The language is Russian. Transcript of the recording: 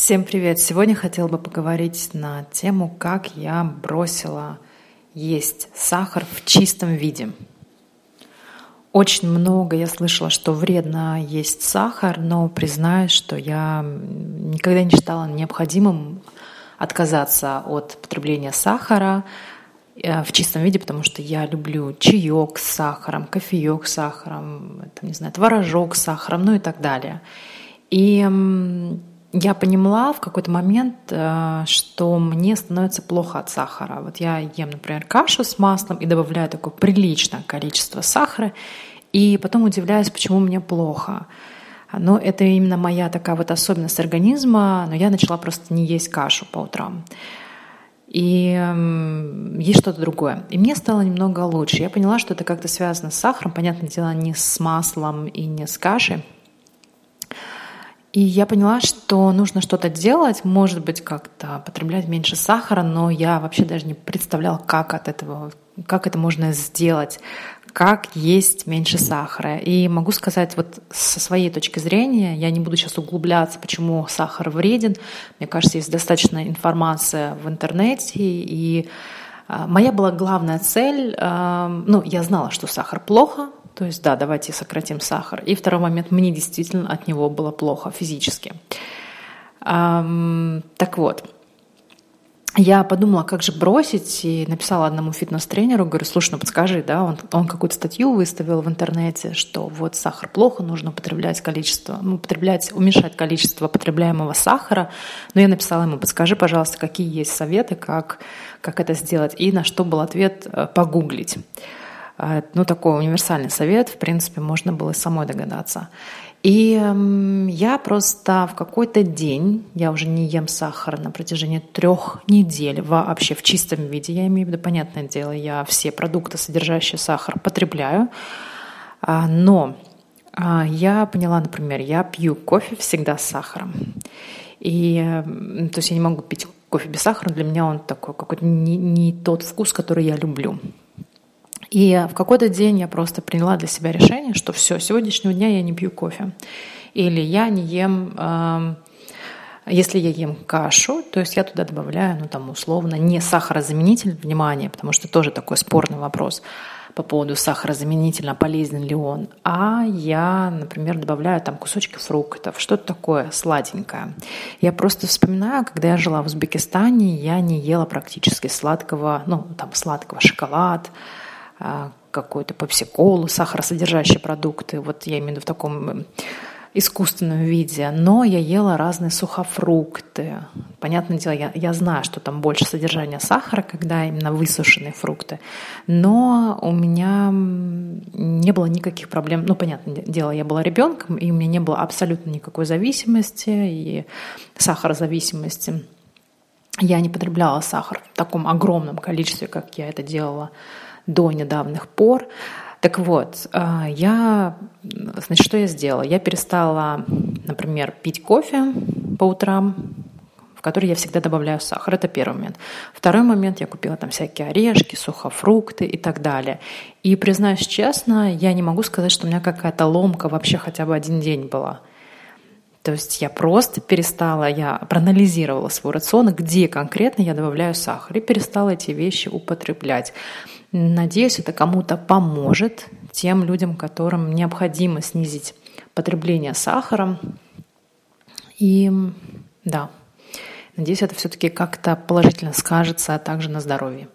Всем привет! Сегодня хотела бы поговорить на тему, как я бросила есть сахар в чистом виде. Очень много я слышала, что вредно есть сахар, но признаюсь, что я никогда не считала необходимым отказаться от потребления сахара э, в чистом виде, потому что я люблю чаек с сахаром, кофеек с сахаром, там, не знаю, творожок с сахаром, ну и так далее. И я поняла в какой-то момент, э, что мне становится плохо от сахара. Вот я ем, например, кашу с маслом и добавляю такое приличное количество сахара, и потом удивляюсь, почему мне плохо. Но это именно моя такая вот особенность организма, но я начала просто не есть кашу по утрам. И есть что-то другое. И мне стало немного лучше. Я поняла, что это как-то связано с сахаром, понятное дело, не с маслом и не с кашей, и я поняла, что нужно что-то делать, может быть, как-то потреблять меньше сахара, но я вообще даже не представляла, как от этого, как это можно сделать, как есть меньше сахара. И могу сказать вот со своей точки зрения, я не буду сейчас углубляться, почему сахар вреден. Мне кажется, есть достаточно информация в интернете, и а, моя была главная цель, ну, я знала, что сахар плохо, то есть, да, давайте сократим сахар. И второй момент, мне действительно от него было плохо физически. Так вот, я подумала, как же бросить, и написала одному фитнес-тренеру, говорю, слушай, ну подскажи, да, он, он какую-то статью выставил в интернете, что вот сахар плохо, нужно употреблять количество, ну, употреблять, уменьшать количество потребляемого сахара. Но я написала ему, подскажи, пожалуйста, какие есть советы, как, как это сделать, и на что был ответ э, погуглить. А, ну, такой универсальный совет, в принципе, можно было самой догадаться. И я просто в какой-то день, я уже не ем сахар на протяжении трех недель вообще в чистом виде, я имею в виду, понятное дело, я все продукты, содержащие сахар, потребляю, а, но а, я поняла, например, я пью кофе всегда с сахаром. И то есть я не могу пить кофе без сахара, для меня он такой какой-то не, не тот вкус, который я люблю. И в какой-то день я просто приняла для себя решение, что все, сегодняшнего дня я не пью кофе. Или я не ем, э, если я ем кашу, то есть я туда добавляю, ну там условно, не сахарозаменитель, внимание, потому что тоже такой спорный вопрос по поводу сахарозаменителя, полезен ли он, а я, например, добавляю там кусочки фруктов, что-то такое сладенькое. Я просто вспоминаю, когда я жила в Узбекистане, я не ела практически сладкого, ну там сладкого шоколад, какой-то попсиколу, сахаросодержащие продукты, вот я имею в виду в таком искусственном виде, но я ела разные сухофрукты. Понятное дело, я, я знаю, что там больше содержания сахара, когда именно высушенные фрукты, но у меня не было никаких проблем. Ну, понятное дело, я была ребенком, и у меня не было абсолютно никакой зависимости и сахарозависимости. Я не потребляла сахар в таком огромном количестве, как я это делала до недавних пор. Так вот, а, я, значит, что я сделала? Я перестала, например, пить кофе по утрам, в который я всегда добавляю сахар. Это первый момент. Второй момент, я купила там всякие орешки, сухофрукты и так далее. И признаюсь честно, я не могу сказать, что у меня какая-то ломка вообще хотя бы один день была. То есть я просто перестала, я проанализировала свой рацион, где конкретно я добавляю сахар, и перестала эти вещи употреблять. Надеюсь, это кому-то поможет, тем людям, которым необходимо снизить потребление сахара. И да, надеюсь, это все-таки как-то положительно скажется, а также на здоровье.